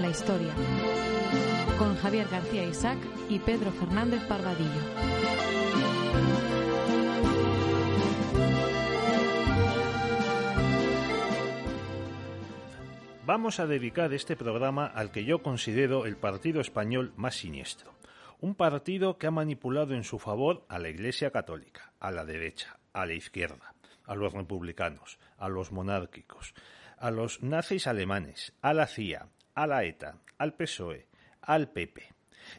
con la historia, con Javier García Isaac y Pedro Fernández Parvadillo. Vamos a dedicar este programa al que yo considero el partido español más siniestro. Un partido que ha manipulado en su favor a la Iglesia Católica, a la derecha, a la izquierda, a los republicanos, a los monárquicos, a los nazis alemanes, a la CIA, a la ETA, al PSOE, al PP,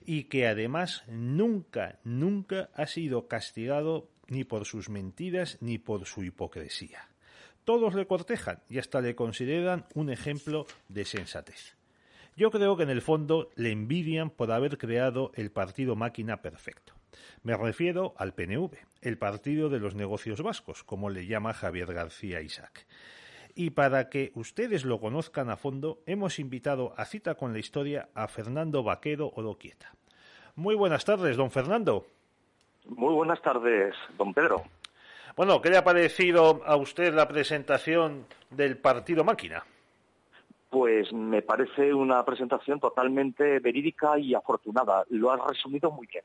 y que además nunca, nunca ha sido castigado ni por sus mentiras ni por su hipocresía. Todos le cortejan y hasta le consideran un ejemplo de sensatez. Yo creo que en el fondo le envidian por haber creado el partido máquina perfecto. Me refiero al PNV, el partido de los negocios vascos, como le llama Javier García Isaac. Y para que ustedes lo conozcan a fondo, hemos invitado a cita con la historia a Fernando Vaquero Odoquieta. Muy buenas tardes, don Fernando. Muy buenas tardes, don Pedro. Bueno, ¿qué le ha parecido a usted la presentación del partido máquina? Pues me parece una presentación totalmente verídica y afortunada. Lo has resumido muy bien.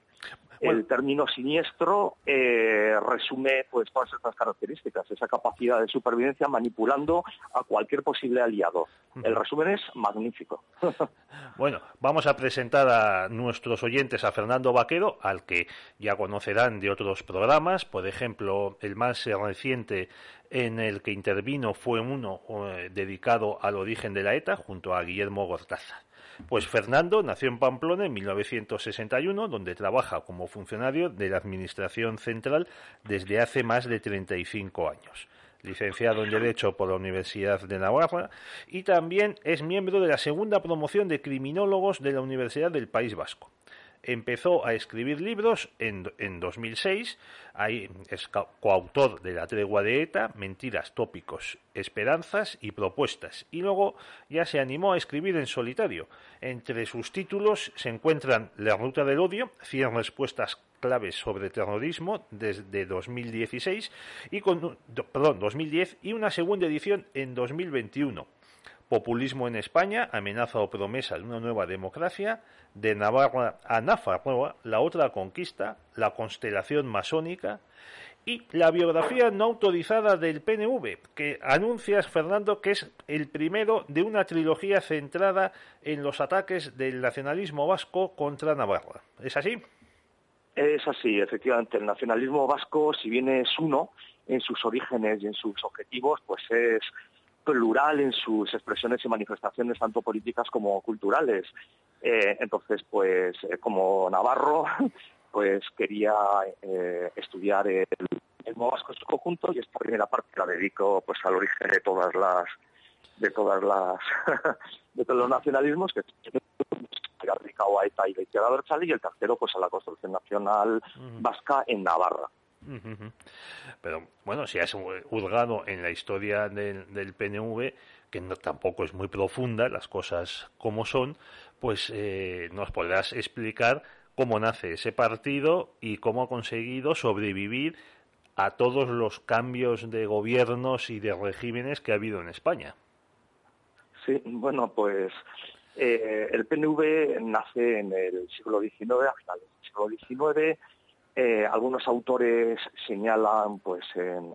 El término siniestro eh, resume pues todas estas características, esa capacidad de supervivencia manipulando a cualquier posible aliado. El resumen es magnífico. bueno, vamos a presentar a nuestros oyentes a Fernando Vaquero, al que ya conocerán de otros programas, por ejemplo, el más reciente en el que intervino fue uno eh, dedicado al origen de la ETA junto a Guillermo Gortaza. Pues Fernando nació en Pamplona en 1961, donde trabaja como funcionario de la Administración Central desde hace más de 35 años. Licenciado en Derecho por la Universidad de Navarra y también es miembro de la segunda promoción de criminólogos de la Universidad del País Vasco empezó a escribir libros en, en 2006. Ahí es coautor de La Tregua de ETA, Mentiras, Tópicos, Esperanzas y Propuestas. Y luego ya se animó a escribir en solitario. Entre sus títulos se encuentran La Ruta del Odio, 100 respuestas claves sobre terrorismo desde 2016 y con perdón, 2010 y una segunda edición en 2021 Populismo en España, amenaza o promesa de una nueva democracia, de Navarra a Nafarroa, la otra conquista, la constelación masónica y la biografía no autorizada del PNV, que anuncias, Fernando, que es el primero de una trilogía centrada en los ataques del nacionalismo vasco contra Navarra. ¿Es así? Es así, efectivamente. El nacionalismo vasco, si bien es uno en sus orígenes y en sus objetivos, pues es plural en sus expresiones y manifestaciones, tanto políticas como culturales. Eh, entonces, pues eh, como Navarro, pues quería eh, estudiar el, el Vasco en su conjunto y esta primera parte la dedico pues al origen de todas las de todas las de todos los nacionalismos que dedicado a ETA y la izquierda y el tercero pues a la construcción nacional vasca en Navarra. Pero bueno, si has juzgado en la historia del, PNV, que tampoco es muy profunda, las cosas como son, pues eh, nos podrás explicar cómo nace ese partido y cómo ha conseguido sobrevivir a todos los cambios de gobiernos y de regímenes que ha habido en España. Sí, bueno, pues eh, el PNV nace en el siglo XIX, a finales del siglo XIX, eh, algunos autores señalan pues en,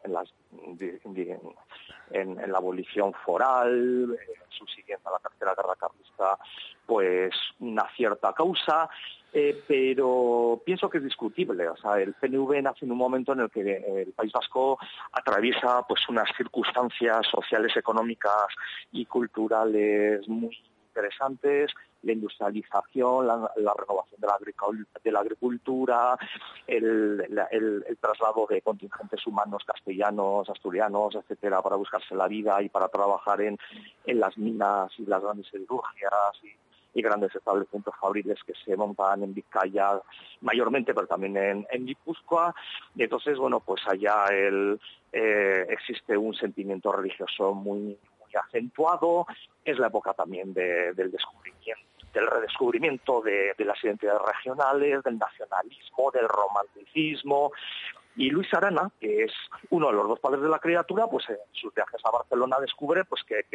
la abolición foral, su siguiente a la tercera guerra carlista, pues una cierta causa, eh, pero pienso que es discutible. O sea, el PNV nace en un momento en el que el País Vasco atraviesa pues unas circunstancias sociales, económicas y culturales muy interesantes, la industrialización, la, renovación de la, agricultura, el, traslado de contingentes humanos castellanos, asturianos, etcétera, para buscarse la vida y para trabajar en, las minas y las grandes siderurgias y, grandes establecimientos fabriles que se montan en Vizcaya mayormente, pero también en, en Guipúzcoa. Entonces, bueno, pues allá el, eh, existe un sentimiento religioso muy, acentuado, es la época también del descubrimiento del redescubrimiento de, las identidades regionales, del nacionalismo, del romanticismo, Y Luis Arana, que es uno de los dos padres de la criatura, pues en sus viajes a Barcelona descubre pues que,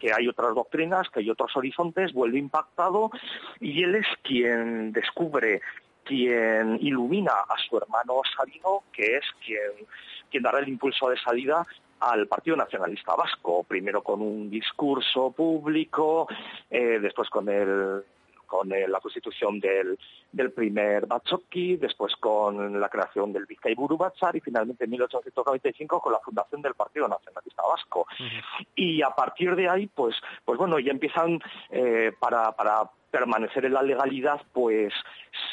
que, hay otras doctrinas, que hay otros horizontes, vuelve impactado y él es quien descubre quien ilumina a su hermano Sabino, que es quien, quien dará el impulso de salida al Partido Nacionalista Vasco, primero con un discurso público, eh, después con el con eh, la constitución del, del primer Batzoki, después con la creación del Bizkaiburu Batzar y finalmente en 1895 con la fundación del Partido Nacionalista Vasco. Y a partir de ahí, pues, pues bueno, ya empiezan eh, para, para permanecer en la legalidad, pues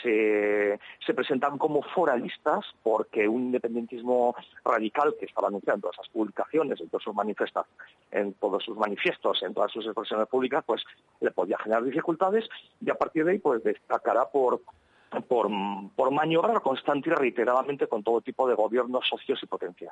se, presentan como foralistas porque un independentismo radical que estaba anunciando esas publicaciones, en todas sus manifestas, en todos sus manifiestos, en todas sus expresiones públicas, pues le podía generar dificultades y a partir de ahí pues destacará por por, por maniobrar constante y reiteradamente con todo tipo de gobiernos, socios y potencias.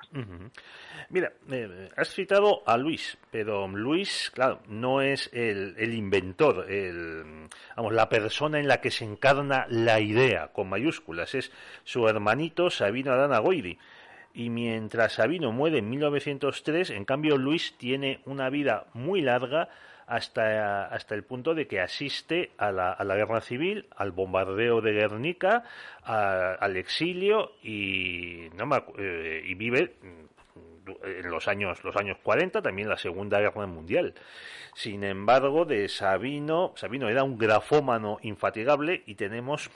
Mira, eh, has citado a Luis, pero Luis, claro, no es el, inventor, el, vamos, la persona en la que se encarna la idea, con mayúsculas, es su hermanito Sabino Arana Goiri. Y mientras Sabino muere en 1903, en cambio Luis tiene una vida muy larga, hasta, hasta el punto de que asiste a la, a la guerra civil, al bombardeo de Guernica, al exilio y, no eh, y vive en los años, los años 40, también la Segunda Guerra Mundial. Sin embargo, de Sabino, Sabino era un grafómano infatigable y tenemos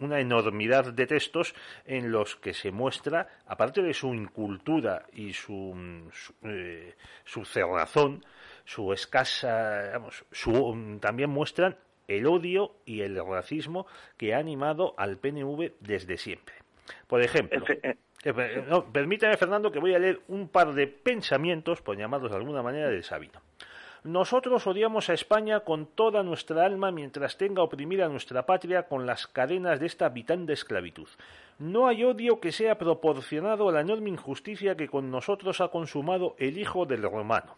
una enormidad de textos en los que se muestra, aparte de su incultura y su, su, eh, su cerrazón, su escasa, vamos, su, también muestran el odio y el racismo que ha animado al PNV desde siempre. Por ejemplo, eh, eh, permítame, Fernando, que voy a leer un par de pensamientos, por llamarlos de alguna manera, de Sabino. Nosotros odiamos a España con toda nuestra alma mientras tenga oprimida nuestra patria con las cadenas de esta de esclavitud. No hay odio que sea proporcionado a la enorme injusticia que con nosotros ha consumado el hijo del romano.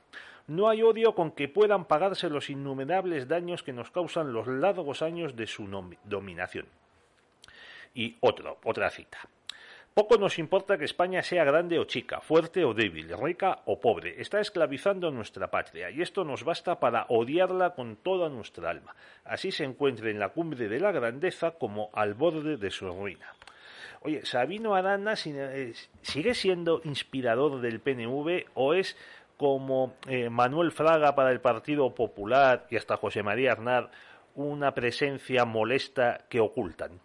No hay odio con que puedan pagarse los innumerables daños que nos causan los largos años de su dominación. Y otro, otra cita. Poco nos importa que España sea grande o chica, fuerte o débil, rica o pobre. Está esclavizando nuestra patria y esto nos basta para odiarla con toda nuestra alma. Así se encuentra en la cumbre de la grandeza como al borde de su ruina. Oye, ¿Sabino Arana eh, sigue siendo inspirador del PNV o es como eh, Manuel Fraga para el Partido Popular y hasta José María Arnar una presencia molesta que ocultan?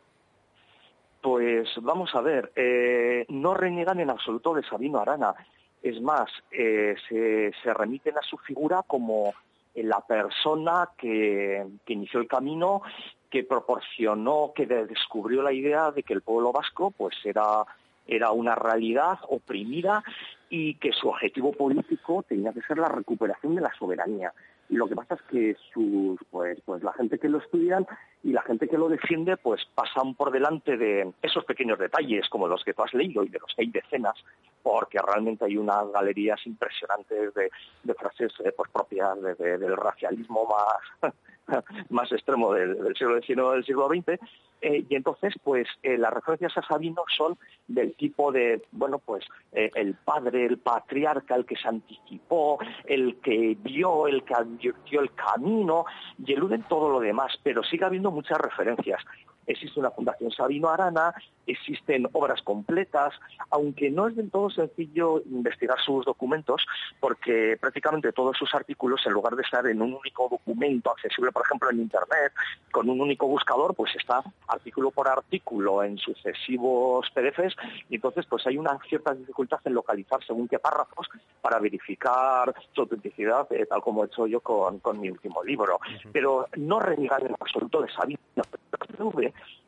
Pues vamos a ver, eh, no reniegan en absoluto de Sabino Arana. Es más, eh, se, remiten a su figura como la persona que, que, inició el camino, que proporcionó, que descubrió la idea de que el pueblo vasco pues era, era una realidad oprimida y que su objetivo político tenía que ser la recuperación de la soberanía. Y lo que pasa es que sus, pues, pues la gente que lo estudian y la gente que lo defiende pues pasan por delante de esos pequeños detalles como los que tú has leído y de los que hay decenas, porque realmente hay unas galerías impresionantes de, frases eh, pues, propias del racialismo más más extremo del, siglo XIX del siglo XX, eh, y entonces, pues, eh, las referencias a Sabino son del tipo de, bueno, pues, eh, el padre, el patriarca, el que se anticipó, el que vio, el que advirtió el camino, y eluden todo lo demás, pero sigue habiendo muchas referencias existe una Fundación Sabino Arana, existen obras completas, aunque no es del todo sencillo investigar sus documentos, porque prácticamente todos sus artículos, en lugar de estar en un único documento accesible, por ejemplo, en Internet, con un único buscador, pues está artículo por artículo en sucesivos PDFs, y entonces pues hay una cierta dificultad en localizar según qué párrafos para verificar su autenticidad, eh, tal como he hecho yo con, mi último libro. Pero no renegar en absoluto de Sabino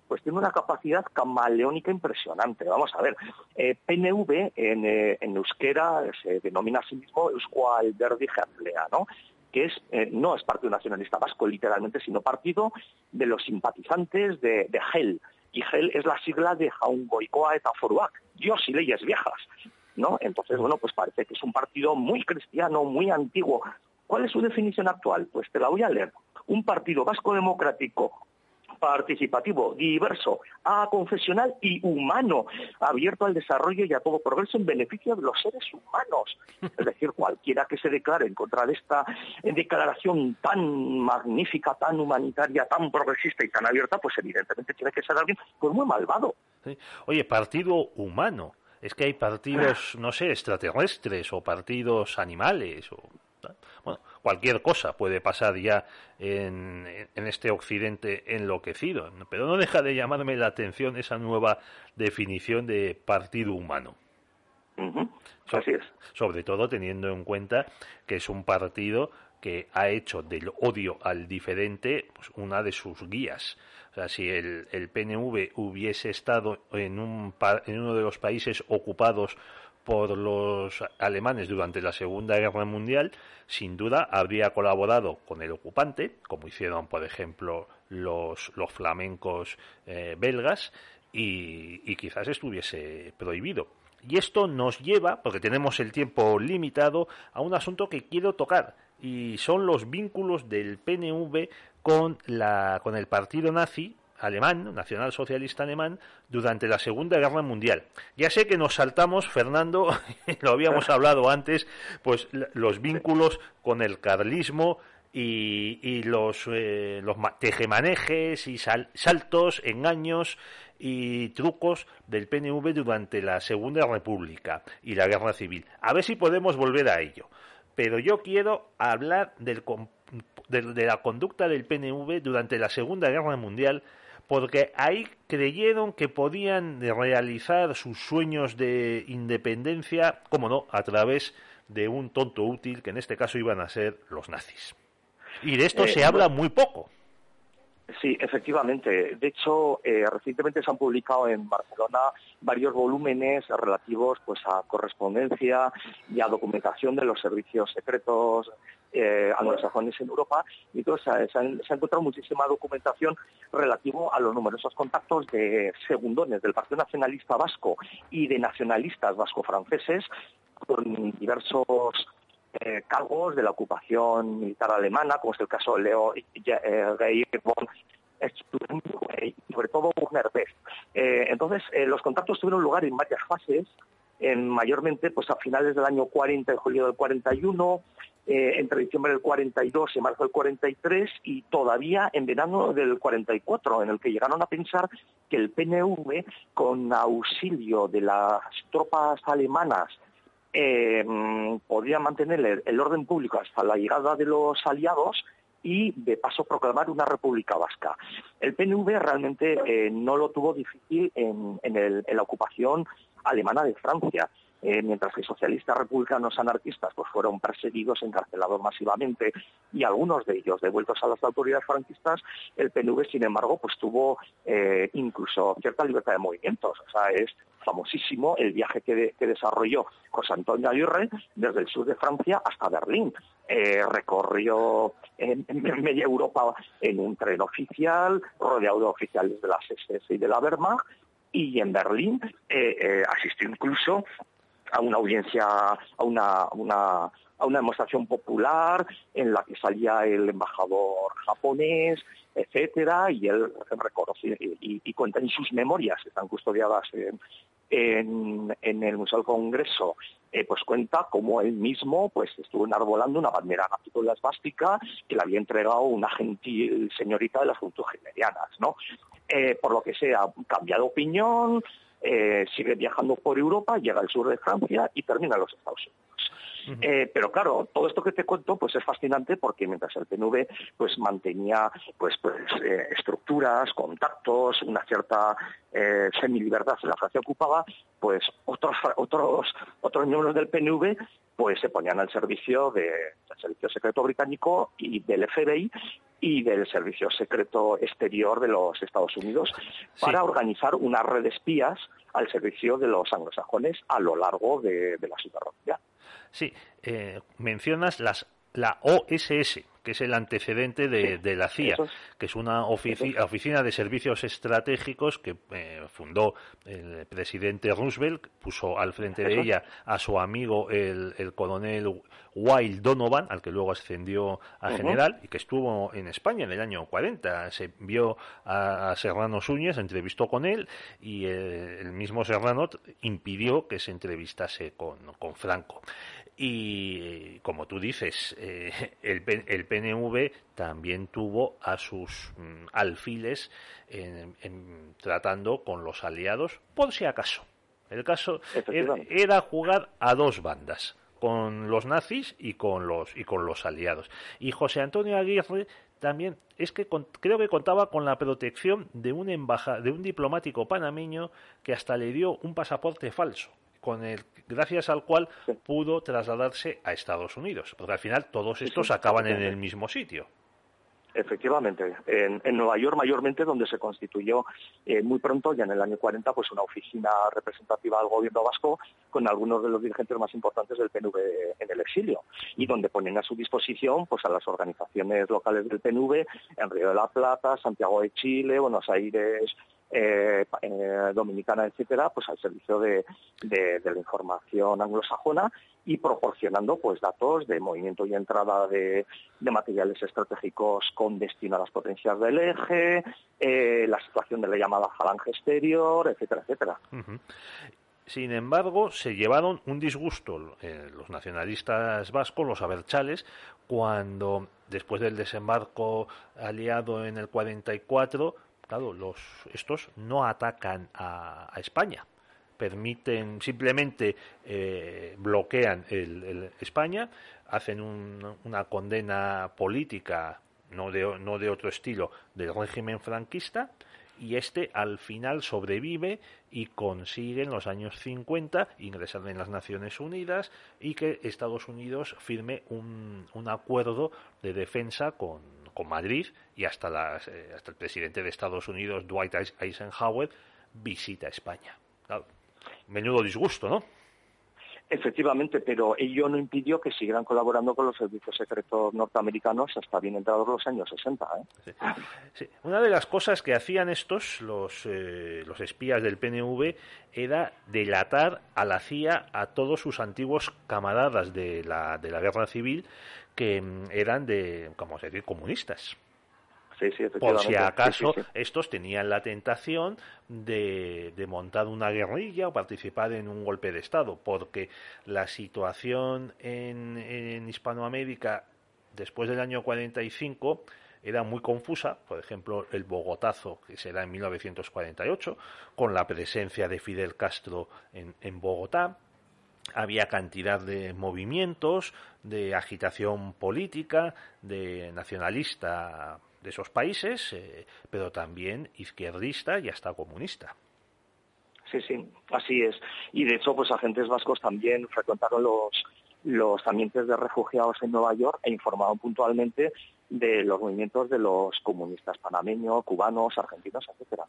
pues tiene una capacidad camaleónica impresionante. Vamos a ver, eh, PNV en, eh, en, euskera se denomina a sí mismo Eusko Alderdi ¿no? que es, eh, no es Partido Nacionalista Vasco literalmente, sino partido de los simpatizantes de, de GEL. Y GEL es la sigla de Jaungoikoa eta Dios y leyes viejas. ¿no? Entonces, bueno, pues parece que es un partido muy cristiano, muy antiguo. ¿Cuál es su definición actual? Pues te la voy a leer. Un partido vasco democrático participativo, diverso, aconfesional y humano, abierto al desarrollo y a todo progreso en beneficio de los seres humanos. Es decir, cualquiera que se declare en contra de esta declaración tan magnífica, tan humanitaria, tan progresista y tan abierta, pues evidentemente tiene que ser alguien pues muy malvado. Oye, partido humano. Es que hay partidos, no sé, extraterrestres o partidos animales o bueno, cualquier cosa puede pasar ya en, este occidente enloquecido, pero no deja de llamarme la atención esa nueva definición de partido humano. Así es. Sobre todo teniendo en cuenta que es un partido que ha hecho del odio al diferente pues, una de sus guías. O sea, si el, el PNV hubiese estado en, un, en uno de los países ocupados por los alemanes durante la Segunda Guerra Mundial, sin duda habría colaborado con el ocupante, como hicieron, por ejemplo, los, los flamencos eh, belgas, y, quizás estuviese prohibido. Y esto nos lleva, porque tenemos el tiempo limitado, a un asunto que quiero tocar, y son los vínculos del PNV con, la, con el partido nazi alemán, nacionalsocialista alemán, durante la Segunda Guerra Mundial. Ya sé que nos saltamos, Fernando, lo habíamos hablado antes, pues los vínculos con el carlismo y, los, eh, los tejemanejes y saltos, engaños y trucos del PNV durante la Segunda República y la Guerra Civil. A ver si podemos volver a ello. Pero yo quiero hablar del, de la conducta del PNV durante la Segunda Guerra Mundial porque ahí creyeron que podían realizar sus sueños de independencia, como no, a través de un tonto útil, que en este caso iban a ser los nazis. Y de esto eh, se habla muy poco. Sí, efectivamente. De hecho, eh, recientemente se han publicado en Barcelona varios volúmenes relativos pues, a correspondencia y a documentación de los servicios secretos eh, anglosajones en Europa y entonces se, ha encontrado muchísima documentación relativo a los numerosos contactos de segundones del Partido Nacionalista Vasco y de nacionalistas vasco-franceses con diversos eh, cargos de la ocupación militar alemana, como es el caso de Leo eh, von y sobre todo Werner eh, entonces, los contactos tuvieron lugar en varias fases, en, mayormente pues a finales del año 40 y julio del 41, entre diciembre del 42 y marzo del 43 y todavía en verano del 44, en el que llegaron a pensar que el PNV, con auxilio de las tropas alemanas eh, podría mantener el, orden público hasta la llegada de los aliados y de paso proclamar una república vasca. El PNV realmente eh, no lo tuvo difícil en, la ocupación alemana de Francia. Eh, mientras que socialistas republicanos anarquistas pues fueron perseguidos, encarcelados masivamente y algunos de ellos devueltos a las autoridades franquistas, el PNV, sin embargo, pues tuvo eh, incluso cierta libertad de movimientos. O sea, es famosísimo el viaje que, desarrolló José Antonio Aguirre desde el sur de Francia hasta Berlín. Eh, recorrió en, media Europa en un tren oficial, rodeado de oficiales de la SS y de la Wehrmacht, y en Berlín asistió incluso a una audiencia, a una, una, a una demostración popular en la que salía el embajador japonés, etcétera, y él reconoce y, cuenta en sus memorias, que están custodiadas en, en, el Museo del Congreso, eh, pues cuenta cómo él mismo pues estuvo enarbolando una bandera la esvástica que le había entregado una gentil señorita de las Juntas ¿no? Eh, por lo que sea, cambia de opinión, eh, sigue viajando por Europa, llega al sur de Francia y termina en los Estados Unidos. Eh, pero claro, todo esto que te cuento pues es fascinante porque mientras el PNV pues mantenía pues, pues eh, estructuras, contactos, una cierta eh, semilibertad en la Francia ocupada, pues otros otros otros miembros del PNV pues se ponían al servicio del servicio secreto británico y del FBI y del Servicio Secreto Exterior de los Estados Unidos para organizar una red de espías al servicio de los anglosajones a lo largo de, la superficie. Sí, eh, mencionas las, la OSS, que es el antecedente de, la CIA, que es una oficina de servicios estratégicos que eh, fundó el presidente Roosevelt, puso al frente de ella a su amigo el, coronel Wild Donovan, al que luego ascendió a general y que estuvo en España en el año 40. Se vio a, Serrano Suñez, entrevistó con él y eh, el, mismo Serrano impidió que se entrevistase con, con Franco. Y como tú dices, eh, el, el, PNV también tuvo a sus mm, alfiles en, tratando con los aliados, por si acaso. El caso era, jugar a dos bandas, con los nazis y con los, y con los aliados. Y José Antonio Aguirre también es que creo que contaba con la protección de un embajador, de un diplomático panameño que hasta le dio un pasaporte falso con el, gracias al cual pudo trasladarse a Estados Unidos, porque al final todos estos acaban en el mismo sitio. Efectivamente, en, Nueva York mayormente donde se constituyó eh, muy pronto, ya en el año 40, pues una oficina representativa del gobierno vasco con algunos de los dirigentes más importantes del PNV en el exilio y donde ponen a su disposición pues a las organizaciones locales del PNV en Río de la Plata, Santiago de Chile, Buenos Aires, eh, eh, dominicana, etcétera, pues al servicio de, la información anglosajona y proporcionando pues datos de movimiento y entrada de, materiales estratégicos con destino a las potencias del eje, eh, la situación de la llamada falange exterior, etcétera, etcétera. Sin embargo, se llevaron un disgusto los nacionalistas vascos, los aberchales, cuando después del desembarco aliado en el 44 claro, los, estos no atacan a, España, permiten simplemente eh, bloquean el, España, hacen una condena política no de, no de otro estilo del régimen franquista y este al final sobrevive y consigue en los años 50 ingresar en las Naciones Unidas y que Estados Unidos firme un, un acuerdo de defensa con, con Madrid y hasta, las, eh, hasta el presidente de Estados Unidos, Dwight Eisenhower, visita España. menudo disgusto, ¿no? Efectivamente, pero ello no impidió que siguieran colaborando con los servicios secretos norteamericanos hasta bien entrados los años 60. ¿eh? Una de las cosas que hacían estos, los, eh, los espías del PNV, era delatar a la CIA a todos sus antiguos camaradas de la, de la guerra civil que mm, eran de, como se comunistas. Por si acaso estos tenían la tentación de, de, montar una guerrilla o participar en un golpe de Estado, porque la situación en, en Hispanoamérica después del año 45 era muy confusa, por ejemplo, el Bogotazo, que será en 1948, con la presencia de Fidel Castro en, en Bogotá, había cantidad de movimientos, de agitación política, de nacionalista de esos países, eh, pero también izquierdista y hasta comunista. Sí, sí, así es. Y de hecho, pues agentes vascos también frecuentaron los, los ambientes de refugiados en Nueva York e informaron puntualmente de los movimientos de los comunistas panameños, cubanos, argentinos, etcétera.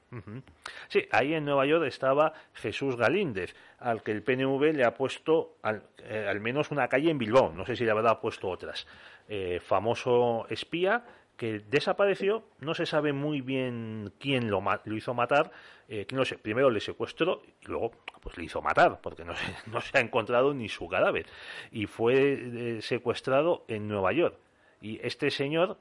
Sí, ahí en Nueva York estaba Jesús Galíndez, al que el PNV le ha puesto al, eh, al menos una calle en Bilbao, no sé si le habrá puesto otras. Eh, famoso espía que desapareció, no se sabe muy bien quién lo, lo hizo matar, eh, sé, primero le secuestró y luego pues le hizo matar, porque no se, no se ha encontrado ni su cadáver, y fue secuestrado en Nueva York. Y este señor,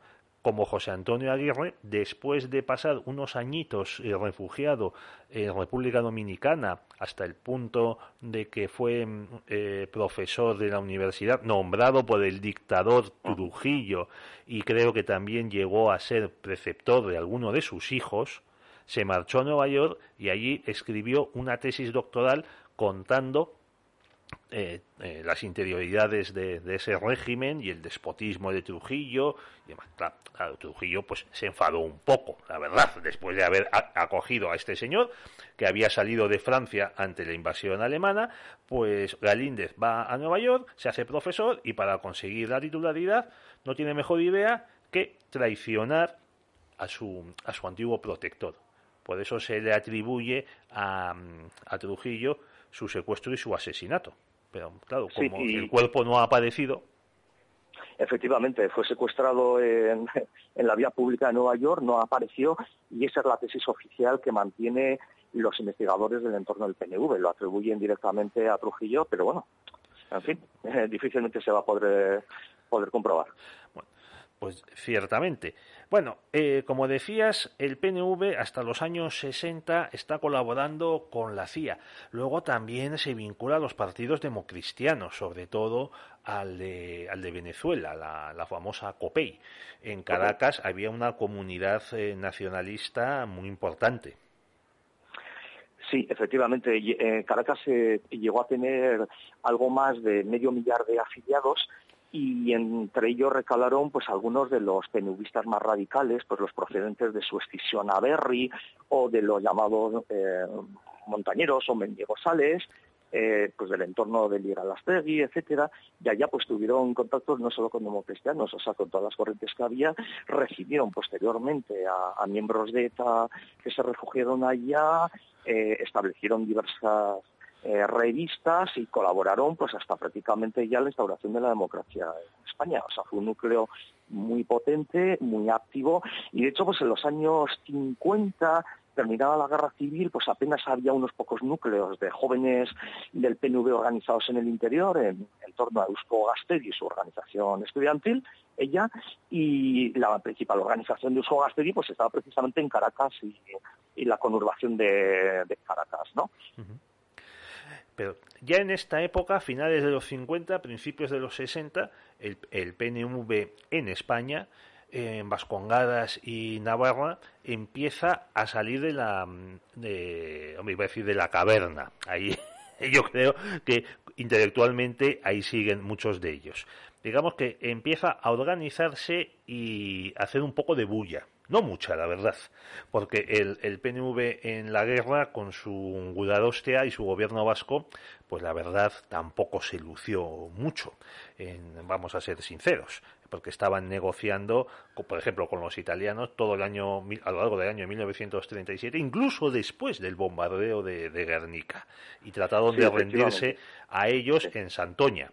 como José Antonio Aguirre, después de pasar unos añitos eh, refugiado en República Dominicana, hasta el punto de que fue mm, eh, profesor de la universidad, nombrado por el dictador Trujillo, y creo que también llegó a ser preceptor de alguno de sus hijos, se marchó a Nueva York y allí escribió una tesis doctoral contando eh, eh, las interioridades de, ese régimen y el despotismo de Trujillo y Claro, Trujillo pues se enfadó un poco, la verdad, después de haber acogido a este señor que había salido de Francia ante la invasión alemana, pues Galíndez va a Nueva York, se hace profesor y para conseguir la titularidad no tiene mejor idea que traicionar a su, a su antiguo protector. Por eso se le atribuye a, a Trujillo su secuestro y su asesinato. Pero claro, como el cuerpo no ha aparecido. efectivamente, fue secuestrado en, la vía pública de Nueva York, no apareció y esa es la tesis oficial que mantiene los investigadores del entorno del PNV. Lo atribuyen directamente a Trujillo, pero bueno, en fin, difícilmente se va a poder, poder comprobar. Pues ciertamente. Bueno, eh, como decías, el PNV hasta los años 60 está colaborando con la CIA. Luego también se vincula a los partidos democristianos, sobre todo al de, al de Venezuela, la, famosa COPEI. En Caracas había una comunidad eh, nacionalista muy importante. Sí, efectivamente. Eh, Caracas llegó a tener algo más de medio millar de afiliados y entre ellos recalaron pues algunos de los penubistas más radicales, pues los procedentes de su escisión a Berry o de los llamados eh, montañeros o mendigosales, eh, pues del entorno de Liralastegui, etcétera, y allá pues tuvieron contactos no solo con democristianos, o sea, con todas las corrientes que había, recibieron posteriormente a, miembros de ETA que se refugiaron allá, eh, establecieron diversas eh, revistas y colaboraron pues hasta prácticamente ya la instauración de la democracia en España. O sea, fue un núcleo muy potente, muy activo y de hecho pues en los años 50 terminada la guerra civil, pues apenas había unos pocos núcleos de jóvenes del PNV organizados en el interior, en, torno a Eusko Gastedi, su organización estudiantil, ella, y la principal organización de Eusko Gastedi pues estaba precisamente en Caracas y, la conurbación de, Caracas, ¿no? Pero ya en esta época, finales de los 50, principios de los 60, el, el PNV en España, en Vascongadas y Navarra, empieza a salir de la, de, hombre, iba a decir de la caverna. Ahí yo creo que intelectualmente ahí siguen muchos de ellos. Digamos que empieza a organizarse y hacer un poco de bulla no mucha, la verdad, porque el, el PNV en la guerra, con su Gudarostea y su gobierno vasco, pues la verdad tampoco se lució mucho, vamos a ser sinceros, porque estaban negociando, por ejemplo, con los italianos todo el año, a lo largo del año 1937, incluso después del bombardeo de, Guernica, y trataron de rendirse a ellos en Santoña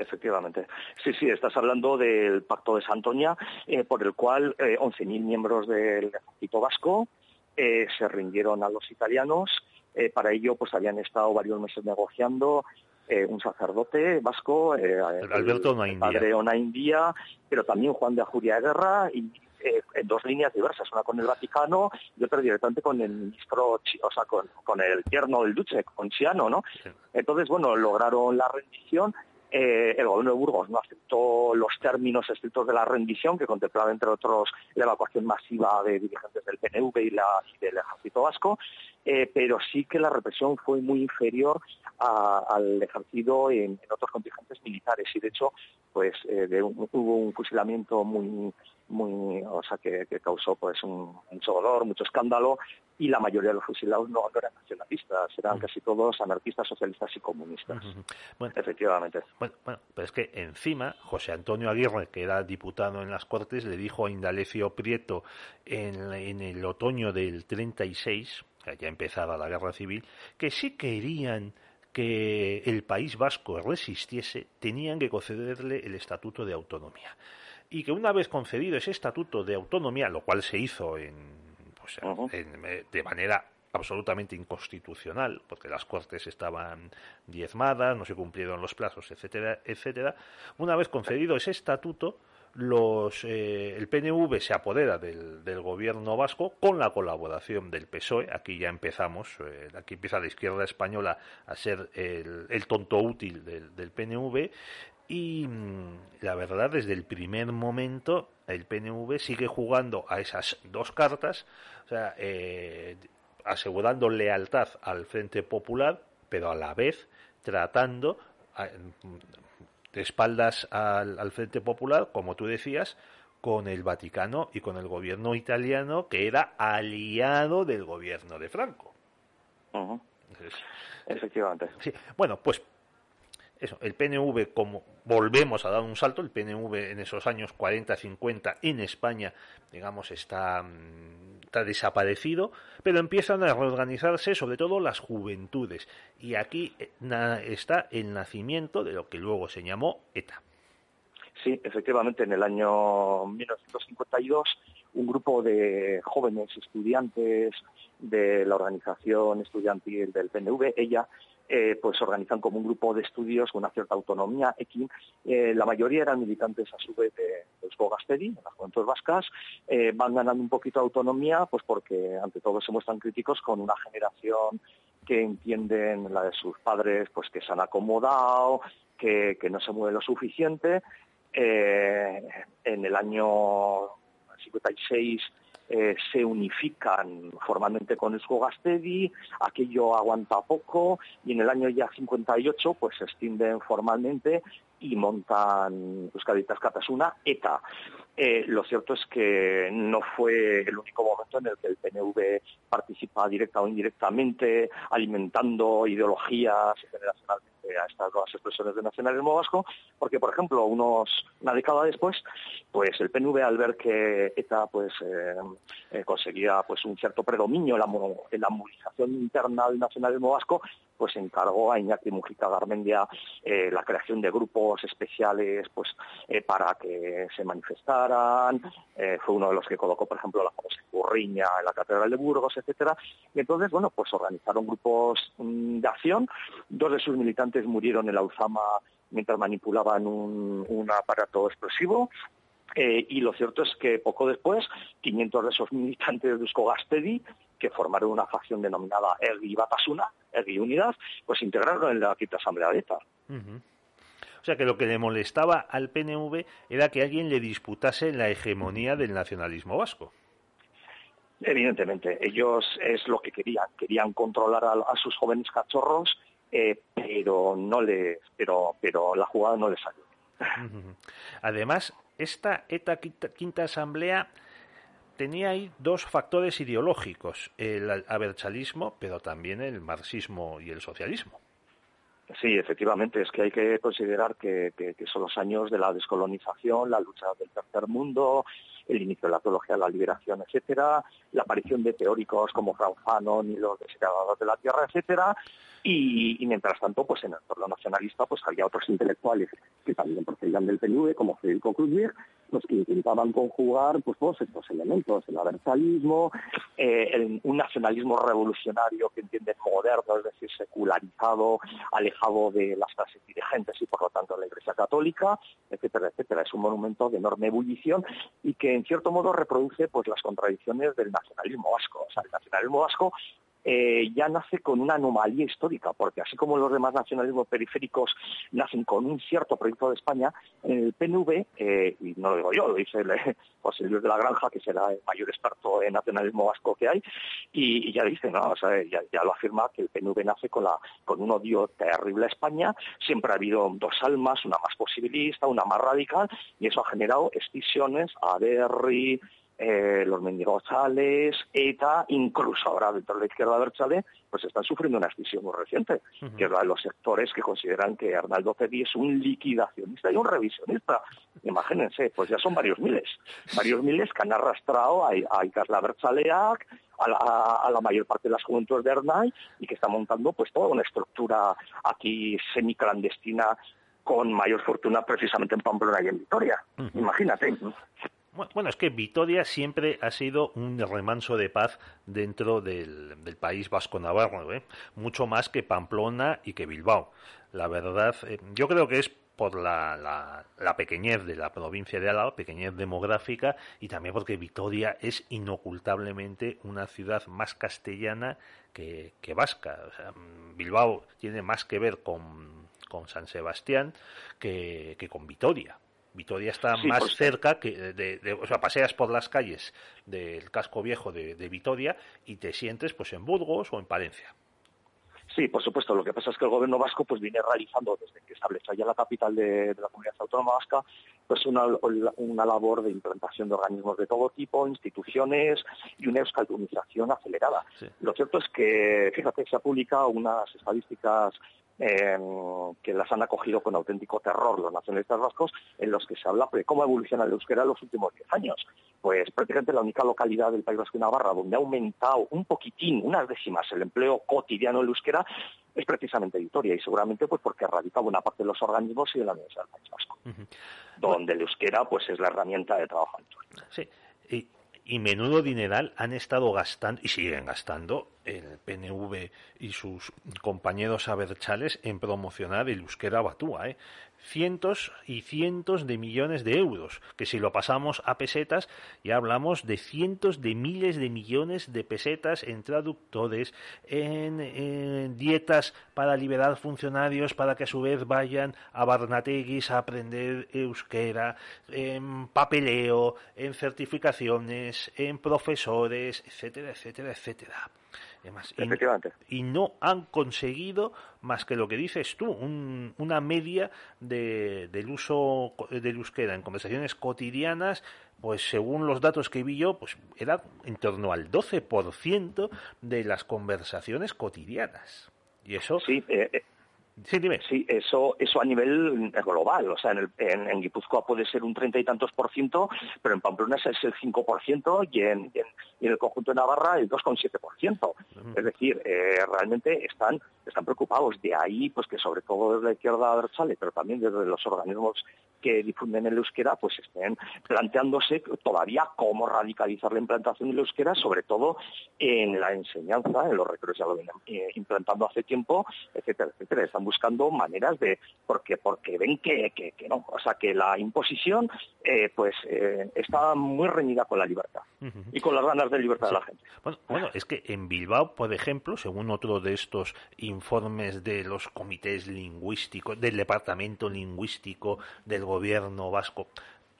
Efectivamente. Sí, sí, estás hablando del Pacto de Santoña, eh, por el cual eh, 11.000 miembros del ejército vasco eh, se rindieron a los italianos. Eh, para ello, pues habían estado varios meses negociando un sacerdote vasco, Alberto el, padre India, pero también Juan de Ajuria de Guerra y en dos líneas diversas, una con el Vaticano y otra directamente con el ministro, o sea, con, con el tierno del Duce, con Chiano, ¿no? Entonces, bueno, lograron la rendición eh, el gobierno de Burgos no aceptó los términos estrictos de la rendición, que contemplaba, entre otros, la evacuación masiva de dirigentes del PNV y, del ejército vasco, eh, pero sí que la represión fue muy inferior al ejercido en, otros contingentes militares. Y, de hecho, pues eh, hubo un fusilamiento muy muy, o sea, que, causó pues un, mucho dolor, mucho escándalo, y la mayoría de los fusilados no, eran nacionalistas, eran casi todos anarquistas, socialistas y comunistas. bueno, Efectivamente. Bueno, bueno, pero es que encima José Antonio Aguirre, que era diputado en las Cortes, le dijo a Indalecio Prieto en, en el otoño del 36, ya empezaba la guerra civil, que si querían que el País Vasco resistiese, tenían que concederle el Estatuto de Autonomía y que una vez concedido ese estatuto de autonomía, lo cual se hizo en, pues, eh, de manera absolutamente inconstitucional, porque las cortes estaban diezmadas, no se cumplieron los plazos, etcétera, etcétera. Una vez concedido ese estatuto, los, eh, el PNV se apodera del, del, gobierno vasco con la colaboración del PSOE. Aquí ya empezamos, eh, aquí empieza la izquierda española a ser el, el tonto útil del, del PNV y mm, la verdad, desde el primer momento, el PNV sigue jugando a esas dos cartas, o sea, eh, asegurando lealtad al Frente Popular, pero a la vez tratando de espaldas al, Frente Popular, como tú decías, con el Vaticano y con el gobierno italiano, que era aliado del gobierno de Franco. Efectivamente. Sí. Bueno, pues eso, el PNV, como volvemos a dar un salto, el PNV en esos años 40, 50 en España, digamos, está, mm, está desaparecido, pero empiezan a reorganizarse sobre todo las juventudes. Y aquí eh, está el nacimiento de lo que luego se llamó ETA. Sí, efectivamente, en el año 1952 un grupo de jóvenes estudiantes de la organización estudiantil del PNV, ella, eh, pues organizan como un grupo de estudios con una cierta autonomía. Eh, la mayoría eran militantes a su vez de, de de las juventudes vascas, eh, van ganando un poquito de autonomía, pues porque ante todo se muestran críticos con una generación que entienden la de sus padres, pues que se han acomodado, que, que no se mueve lo suficiente. en el año 56 eh, se unifican formalmente con Eusko Gastedi, aquello aguanta poco y en el año ya 58 pues se extienden formalmente y montan Euskaditas Catasuna, ETA. Eh, lo cierto es que no fue el único momento en el que el PNV participa directa o indirectamente alimentando ideologías generacionalmente a estas nuevas expresiones de nacionalismo vasco, porque, por ejemplo, unos una década después, pues el PNV al ver que ETA pues eh, eh, conseguía pues un cierto predominio en la, movilización interna del nacionalismo vasco, pues encargó a Iñaki Mujica Garmendia la creación de grupos especiales pues para que se manifestaran, fue uno de los que colocó, por ejemplo, la famosa curriña en la Catedral de Burgos, etcétera, y entonces, bueno, pues organizaron grupos mm, de acción, dos de sus militantes murieron en la Alzama mientras manipulaban un, aparato explosivo. Eh, y lo cierto es que poco después, 500 de esos militantes de Euskogastedi, que formaron una facción denominada Ergi Batasuna, Ergi Unidad, pues integraron en la quinta asamblea de ETA. O sea que lo que le molestaba al PNV era que alguien le disputase la hegemonía del nacionalismo vasco. Evidentemente, ellos es lo que querían, querían controlar a sus jóvenes cachorros eh, pero no le, pero, pero la jugada no le salió. Además, esta ETA quinta, asamblea tenía ahí dos factores ideológicos, el abertzalismo, pero también el marxismo y el socialismo. Sí, efectivamente, es que hay que considerar que, son los años de la descolonización, la lucha del tercer mundo, el inicio de la teología la liberación, etcétera, la aparición de teóricos como Frank Fanon y los desegadores de la tierra, etcétera, y, mientras tanto, pues en el entorno nacionalista, pues había otros intelectuales que también procedían del PNV, como Federico Kruzberg, los que intentaban conjugar pues todos estos elementos, el aversalismo, eh, un nacionalismo revolucionario que entiende moderno, es decir, secularizado, alejado de las clases dirigentes y por lo tanto de la Iglesia Católica, etcétera, etcétera. Es un monumento de enorme ebullición y que en cierto modo reproduce pues las contradicciones del nacionalismo vasco. O sea, el nacionalismo vasco eh, ya nace con una anomalía histórica, porque así como los demás nacionalismos periféricos nacen con un cierto proyecto de España, el PNV, eh, y no lo digo yo, lo dice José Luis de la Granja, que será el mayor experto en nacionalismo vasco que hay, y, ya dice, ya, lo afirma que el PNV nace con, un odio terrible a España, siempre ha habido dos almas, una más posibilista, una más radical, y eso ha generado escisiones, a eh, los mendigosales, ETA, incluso ahora dentro de la izquierda berchale, pues están sufriendo una escisión muy reciente, que es la de los sectores que consideran que Arnaldo Cedi es un liquidacionista y un revisionista. Imagínense, pues ya son varios miles, varios miles que han arrastrado a, a a la, mayor parte de las juventudes de Ernai y que está montando pues toda una estructura aquí semiclandestina con mayor fortuna precisamente en Pamplona y en Vitoria. Imagínate. Bueno, es que Vitoria siempre ha sido un remanso de paz dentro del, país vasco-navarro, ¿eh? mucho más que Pamplona y que Bilbao. La verdad, eh, yo creo que es por la, la, pequeñez de la provincia de Álava, pequeñez demográfica, y también porque Vitoria es inocultablemente una ciudad más castellana que, vasca. Bilbao tiene más que ver con, con San Sebastián que, que con Vitoria. Vitoria está más cerca que de, o sea, paseas por las calles del casco viejo de, Vitoria y te sientes pues en Burgos o en Palencia. Sí, por supuesto. Lo que pasa es que el gobierno vasco pues viene realizando desde que estableció ya la capital de, la comunidad autónoma vasca pues una, una, labor de implantación de organismos de todo tipo, instituciones y una euskaldunización acelerada. Lo cierto es que, fíjate, se ha publicado unas estadísticas que las han acogido con auténtico terror los nacionalistas vascos, en los que se habla de cómo evoluciona el euskera en los últimos 10 años. Pues prácticamente la única localidad del País Vasco y Navarra donde ha aumentado un poquitín, unas décimas, el empleo cotidiano del euskera es precisamente Vitoria y seguramente pues porque ha radicado una parte de los organismos y de la Universidad del País Vasco. donde el euskera pues es la herramienta de trabajo. Sí, y, y menudo dineral han estado gastando y siguen gastando el PNV y sus compañeros aberchales en promocionar el euskera batúa. ¿eh? cientos y cientos de millones de euros, que si lo pasamos a pesetas ya hablamos de cientos de miles de millones de pesetas en traductores, en, dietas para liberar funcionarios para que a su vez vayan a Barnateguis a aprender euskera, en papeleo, en certificaciones, en profesores, etcétera, etcétera, etcétera. Y, no han conseguido más que lo que dices tú, una media de, del uso del euskera en conversaciones cotidianas, pues según los datos que vi yo, pues era en torno al 12% de las conversaciones cotidianas. Y eso sí, eh, eh, Sí, dime. Sí, eso, eso a nivel global. O sea, en, el, en, Guipúzcoa puede ser un treinta y tantos por ciento, pero en Pamplona es el 5 por ciento y en, y en el conjunto de Navarra el 2,7 por ciento. Es decir, eh, realmente están, están preocupados. De ahí, pues que sobre todo desde la izquierda sale, pero también desde los organismos que difunden el euskera, pues estén planteándose todavía cómo radicalizar la implantación del euskera, sobre todo en la enseñanza, en los recreos ya lo vienen eh, implantando hace tiempo, etcétera, etcétera. Están buscando maneras de, porque, porque ven que, que, no, o sea, que la imposición eh, pues eh, está muy reñida con la libertad y con las ganas de libertad de la gente. Bueno, es que en Bilbao, por ejemplo, según otro de estos informes de los comités lingüísticos, del departamento lingüístico del gobierno vasco,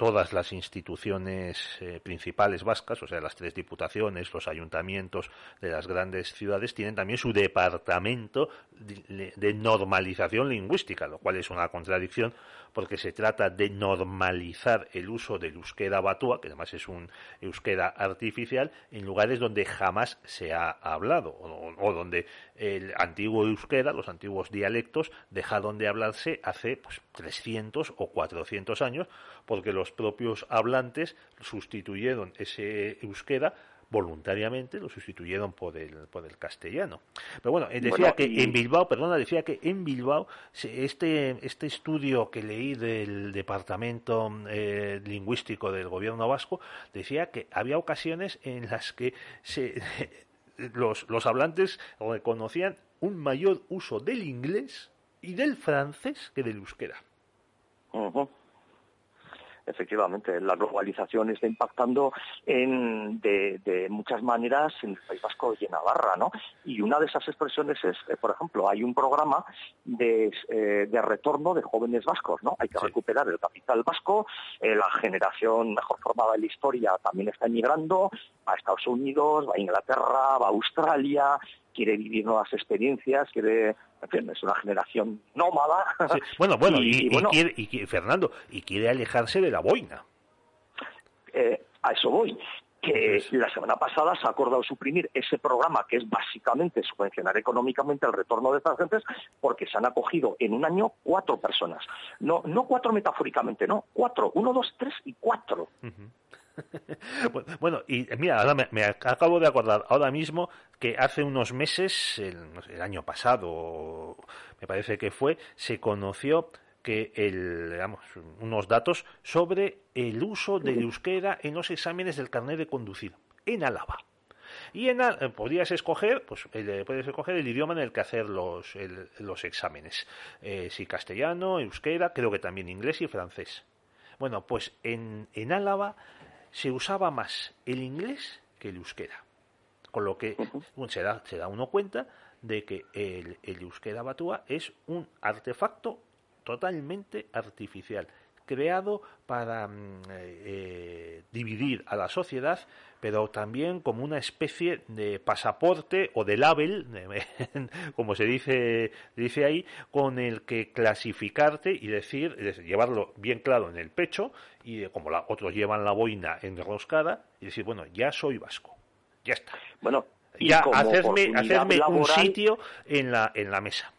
todas las instituciones eh, principales vascas, o sea, las tres diputaciones, los ayuntamientos de las grandes ciudades, tienen también su departamento de, normalización lingüística, lo cual es una contradicción porque se trata de normalizar el uso del euskera batua, que además es un euskera artificial, en lugares donde jamás se ha hablado o, donde el antiguo euskera, los antiguos dialectos, dejaron de hablarse hace pues, 300 o 400 años, porque los propios hablantes sustituyeron ese euskera voluntariamente lo sustituyeron por el, por el castellano. Pero bueno, decía que en Bilbao, perdona, decía que en Bilbao este, este estudio que leí del Departamento eh, Lingüístico del Gobierno Vasco decía que había ocasiones en las que se, los, los hablantes reconocían un mayor uso del inglés y del francés que del euskera efectivamente, la globalización está impactando en, de, muchas maneras en el País Vasco y en Navarra, ¿no? Y una de esas expresiones es, eh, por ejemplo, hay un programa de, eh, de retorno de jóvenes vascos, ¿no? Hay que recuperar el capital vasco, eh, la generación mejor formada en la historia también está emigrando, a Estados Unidos, va a Inglaterra, va a Australia, quiere vivir nuevas experiencias, quiere, es una generación nómada. Bueno, bueno, y, quiere, Fernando, y quiere alejarse de la boina. Eh, a eso voy que la semana pasada se ha acordado suprimir ese programa que es básicamente subvencionar económicamente el retorno de estas gentes porque se han acogido en un año cuatro personas. No, no cuatro metafóricamente, no, cuatro, uno, dos, tres y cuatro. bueno, y mira, ahora me, acabo de acordar ahora mismo que hace unos meses, el, año pasado, me parece que fue, se conoció que el, digamos, unos datos sobre el uso del euskera en los exámenes del carnet de conducir en Álava. Y en, eh, podrías escoger, pues el, puedes escoger el idioma en el que hacer los, los exámenes. Eh, si castellano, euskera, creo que también inglés y francés. Bueno, pues en, en Álava se usaba más el inglés que el euskera. Con lo que se, da, se, da, uno cuenta de que el, el euskera batúa es un artefacto totalmente artificial, creado para mm, eh, eh, dividir a la sociedad, pero también como una especie de pasaporte o de label, como se dice, dice ahí, con el que clasificarte y decir, llevarlo bien claro en el pecho, y como la, otros llevan la boina enroscada, y decir, bueno, ya soy vasco, ya está. Bueno, ya hacerme, hacerme un sitio en la, en la mesa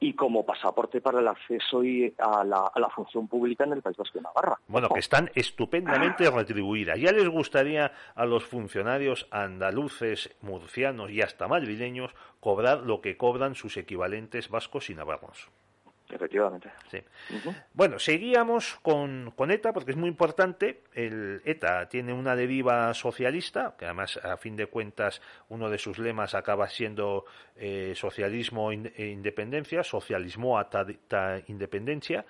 y como pasaporte para el acceso a, la, función pública en el País Vasco de Navarra. Bueno, que están estupendamente retribuidas. Ya les gustaría a los funcionarios andaluces, murcianos y hasta madrileños cobrar lo que cobran sus equivalentes vascos y navarros. Efectivamente. Sí. Bueno, seguíamos con, con, ETA porque es muy importante. El ETA tiene una deriva socialista, que además, a fin de cuentas, uno de sus lemas acaba siendo eh, socialismo e independencia, socialismo hasta independencia.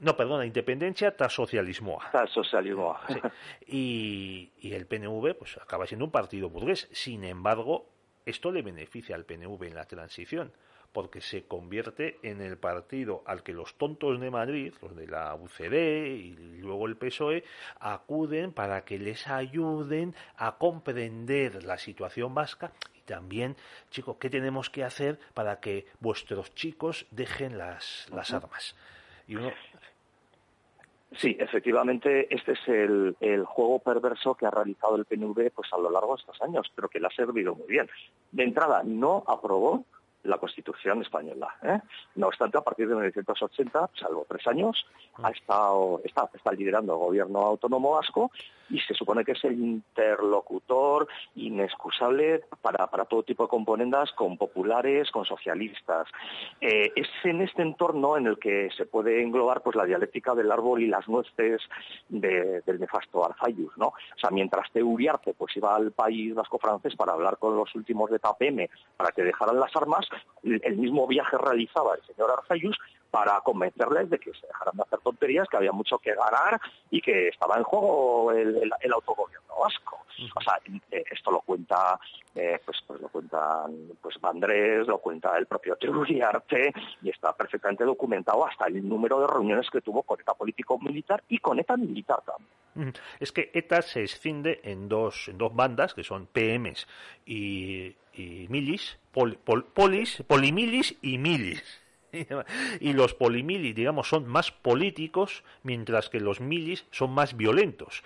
No, perdona, independencia ta socialismo. Ta socialismo. Sí. Y, y el PNV pues acaba siendo un partido burgués. Sin embargo, esto le beneficia al PNV en la transición porque se convierte en el partido al que los tontos de Madrid, los de la UCD y luego el PSOE, acuden para que les ayuden a comprender la situación vasca y también, chicos, qué tenemos que hacer para que vuestros chicos dejen las, las armas. Y uno, Sí, efectivamente, este es el, el, juego perverso que ha realizado el PNV pues, a lo largo de estos años, pero que le ha servido muy bien. De entrada, no aprobó la Constitución española. ¿eh? No obstante, a partir de 1980, salvo tres años, ha estado, está, está liderando el gobierno autónomo vasco y se supone que es el interlocutor inexcusable para, para todo tipo de componendas con populares, con socialistas. Eh, es en este entorno en el que se puede englobar pues la dialéctica del árbol y las nueces de, del nefasto Arzayus, ¿no? O sea, mientras Teuriarte pues iba al país vasco francés para hablar con los últimos de TAPM para que dejaran las armas, el mismo viaje realizaba el señor Arzayus para convencerles de que se dejaran de hacer tonterías, que había mucho que ganar y que estaba en juego el, autogobierno vasco. O sea, eh, esto lo cuenta, eh, pues, pues lo cuentan pues Vandrés, lo cuenta el propio Arte y está perfectamente documentado hasta el número de reuniones que tuvo con ETA político-militar y con ETA militar también. Es que ETA se escinde en dos, en dos bandas, que son PMs y, y milis, polis, polimilis y milis. y los polimilis, digamos, son más políticos, mientras que los milis son más violentos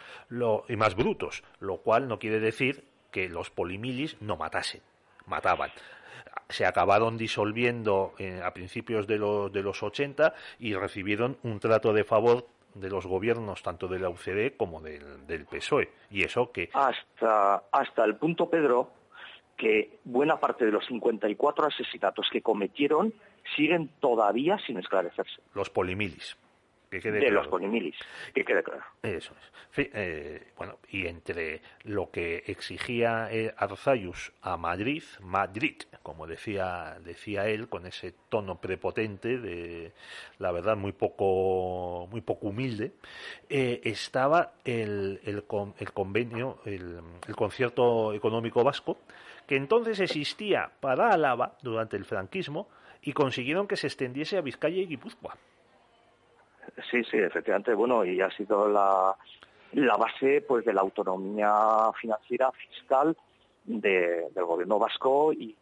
y más brutos, lo cual no quiere decir que los polimilis no matasen, mataban se acabaron disolviendo eh, a principios de, de, los 80 y recibieron un trato de favor de los gobiernos tanto de la UCD como del, del PSOE. Y eso que... Hasta, hasta el punto, Pedro, que buena parte de los 54 asesinatos que cometieron siguen todavía sin esclarecerse. Los polimilis. de los polimilis, que quede claro. Eso es. Eh, bueno, y entre lo que exigía eh, Arzayus a Madrid, Madrid, como decía, decía él, con ese tono prepotente, de la verdad muy poco, muy poco humilde, eh, estaba el, el, el convenio, el, el concierto económico vasco, que entonces existía para Álava durante el franquismo y consiguieron que se extendiese a Vizcaya y Guipúzcoa. Sí, sí, efectivamente, bueno, y ha sido la, la base pues de la autonomía financiera fiscal de, del gobierno vasco y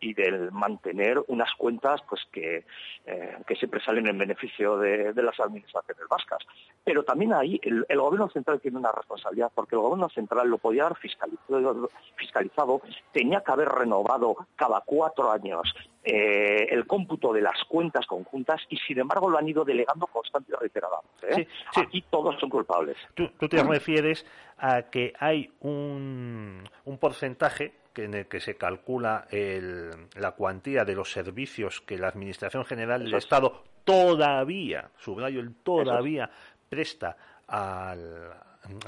y del mantener unas cuentas pues que, eh, que siempre salen en beneficio de, las administraciones vascas. Pero también ahí el, gobierno central tiene una responsabilidad, porque el gobierno central lo podía haber fiscalizado, fiscalizado tenía que haber renovado cada cuatro años eh, el cómputo de las cuentas conjuntas y sin embargo lo han ido delegando constante y reiteradamente. ¿eh? Aquí todos son culpables. Tú, tú te refieres a que hay un, un porcentaje en el que se calcula la cuantía de los servicios que la Administración General del Estado todavía, subrayo el todavía, presta a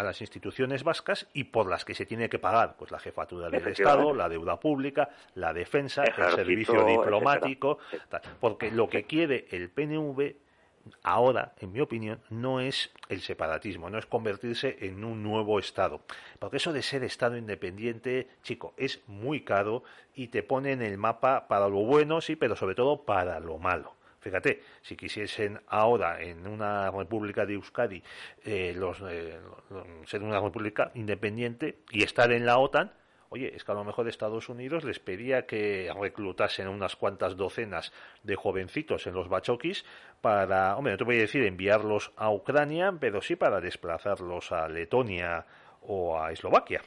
las instituciones vascas y por las que se tiene que pagar pues la jefatura del Estado, la deuda pública, la defensa, el servicio diplomático, porque lo que quiere el PNV ahora, en mi opinión, no es el separatismo, no es convertirse en un nuevo Estado. Porque eso de ser Estado independiente, chico, es muy caro y te pone en el mapa para lo bueno, sí, pero sobre todo para lo malo. Fíjate, si quisiesen ahora en una república de Euskadi eh, eh, ser una república independiente y estar en la OTAN, Oye, es que a lo mejor Estados Unidos les pedía que reclutasen unas cuantas docenas de jovencitos en los bachoquis para, hombre, no te voy a decir enviarlos a Ucrania, pero sí para desplazarlos a Letonia o a Eslovaquia.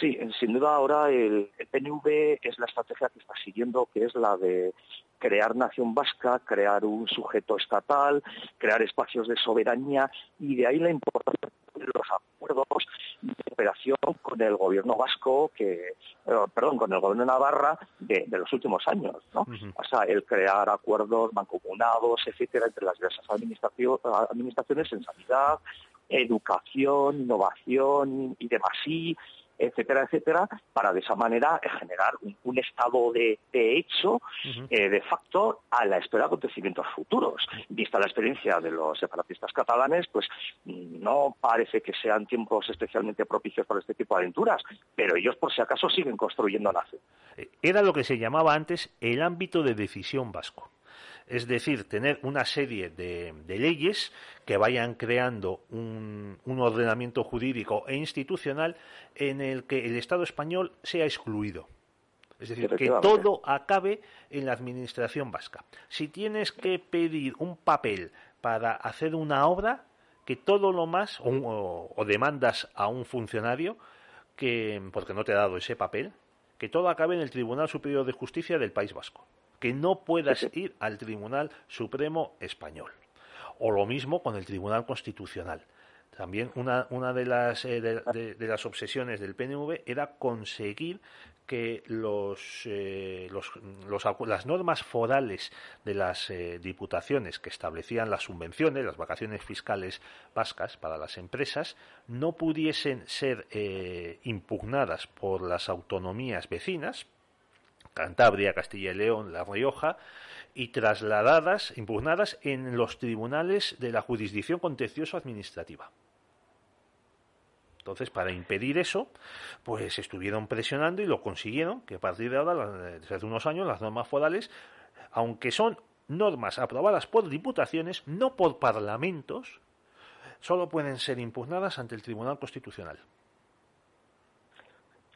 Sí, sin duda ahora el, PNV es la estrategia que está siguiendo, que es la de crear nación vasca, crear un sujeto estatal, crear espacios de soberanía y de ahí la importancia de los acuerdos de cooperación con el gobierno vasco, que, eh, perdón, con el gobierno de Navarra de, los últimos años, ¿no? O sea, el crear acuerdos mancomunados, etcétera, entre las diversas administraciones en sanidad, educación, innovación y demás etcétera, etcétera, para de esa manera generar un, estado de, hecho, eh, de facto, a la espera de acontecimientos futuros. Vista la experiencia de los separatistas catalanes, pues no parece que sean tiempos especialmente propicios para este tipo de aventuras, pero ellos por si acaso siguen construyendo la fe. Era lo que se llamaba antes el ámbito de decisión vasco es decir, tener una serie de, leyes que vayan creando un, ordenamiento jurídico e institucional en el que el Estado español sea excluido. Es decir, que todo acabe en la administración vasca. Si tienes que pedir un papel para hacer una obra, que todo lo más, o, demandas a un funcionario, que, porque no te ha dado ese papel, que todo acabe en el Tribunal Superior de Justicia del País Vasco que no puedas ir al Tribunal Supremo Español. O lo mismo con el Tribunal Constitucional. También una, una de, las, eh, de, las obsesiones del PNV era conseguir que los, eh, las normas forales de las eh, diputaciones que establecían las subvenciones, las vacaciones fiscales vascas para las empresas, no pudiesen ser impugnadas por las autonomías vecinas, Cantabria, Castilla y León, La Rioja, y trasladadas, impugnadas en los tribunales de la jurisdicción contencioso administrativa. Entonces, para impedir eso, pues estuvieron presionando y lo consiguieron, que a partir de ahora, desde hace unos años, las normas forales, aunque son normas aprobadas por diputaciones, no por parlamentos, solo pueden ser impugnadas ante el Tribunal Constitucional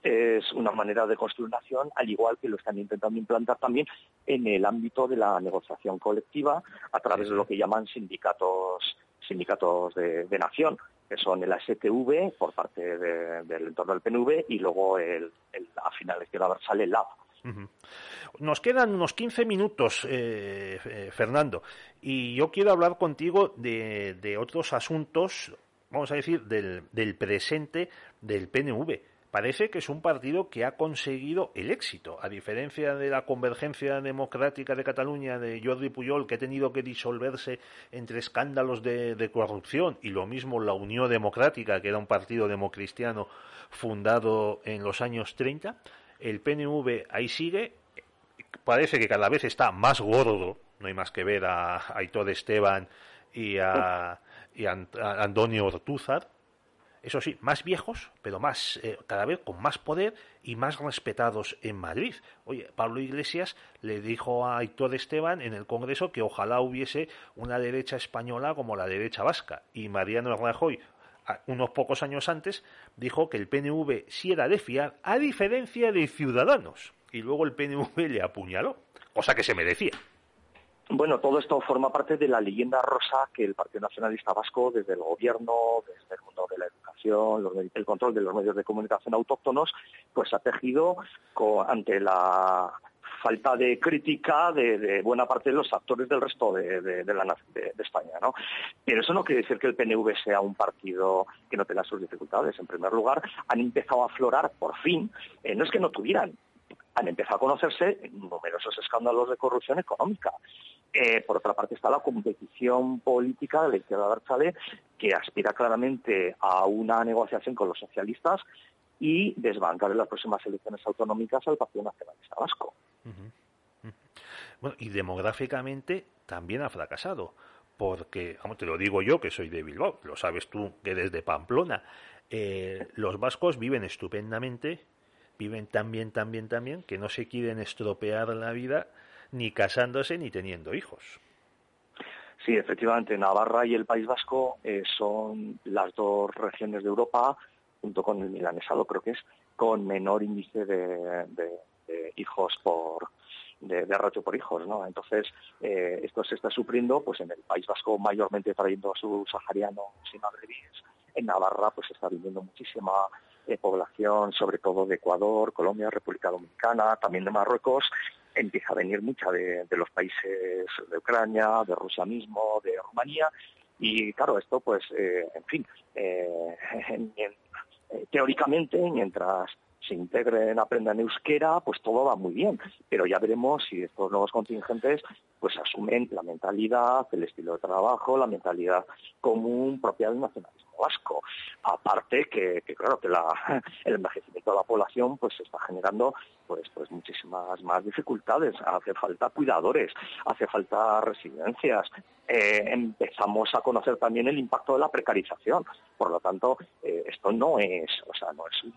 es una manera de construir nación, al igual que lo están intentando implantar también en el ámbito de la negociación colectiva a través de lo que llaman sindicatos sindicatos de, nación, que son el ASTV por parte del entorno del PNV y luego el, a finales de la sale el LAB. Nos quedan unos 15 minutos, eh, eh, Fernando, y yo quiero hablar contigo de, otros asuntos, vamos a decir, del, del presente del PNV parece que es un partido que ha conseguido el éxito, a diferencia de la convergencia democrática de Cataluña de Jordi Puyol, que ha tenido que disolverse entre escándalos de, corrupción, y lo mismo la Unión Democrática, que era un partido democristiano fundado en los años 30. El PNV ahí sigue, parece que cada vez está más gordo, no hay más que ver a, Aitor Esteban y a, y a Antonio Ortúzar, eso sí, más viejos, pero más eh, cada vez con más poder y más respetados en Madrid. Oye, Pablo Iglesias le dijo a Héctor Esteban en el Congreso que ojalá hubiese una derecha española como la derecha vasca. Y Mariano Rajoy, unos pocos años antes, dijo que el PNV sí era de fiar, a diferencia de Ciudadanos. Y luego el PNV le apuñaló, cosa que se merecía. Bueno, todo esto forma parte de la leyenda rosa que el Partido Nacionalista Vasco, desde el gobierno, desde el mundo de la educación, el control de los medios de comunicación autóctonos, pues ha tejido ante la falta de crítica de, buena parte de los actores del resto de, de, España. Pero eso no quiere decir que el PNV sea un partido que no tenga sus dificultades. En primer lugar, han empezado a aflorar, por fin, eh, no es que no tuvieran, han empezado a conocerse numerosos escándalos de corrupción económica. Eh, por otra parte está la competición política de la izquierda Abertzale, que aspira claramente a una negociación con los socialistas y desbancar en las próximas elecciones autonómicas al Partido Nacionalista Vasco. Bueno, y demográficamente también ha fracasado, porque, te lo digo yo que soy de Bilbao, lo sabes tú que desde Pamplona, eh, los vascos viven estupendamente, viven tan bien, tan bien, tan bien, que no se quieren estropear la vida ni casándose ni teniendo hijos. Sí, efectivamente, Navarra y el País Vasco eh, son las dos regiones de Europa, junto con el milanesado creo que es, con menor índice de, hijos por de, de por hijos, ¿no? Entonces, eh, esto se está sufriendo pues en el País Vasco mayormente trayendo a sus saharianos y magrebíes. En Navarra pues está viviendo muchísima eh, población, sobre todo de Ecuador, Colombia, República Dominicana, también de Marruecos, empieza a venir mucha de, los países de Ucrania, de Rusia mismo, de Rumanía, y claro, esto pues, eh, en fin, eh, eh, teóricamente, mientras se integren, aprendan euskera, pues todo va muy bien. Pero ya veremos si estos nuevos contingentes pues asumen la mentalidad, el estilo de trabajo, la mentalidad común propia del nacionalismo vasco. Aparte que, claro, que el envejecimiento de la población pues está generando pues, pues muchísimas más dificultades. Hace falta cuidadores, hace falta residencias. Eh, empezamos a conocer también el impacto de la precarización. Por lo tanto, eh, esto no es, o sea, no es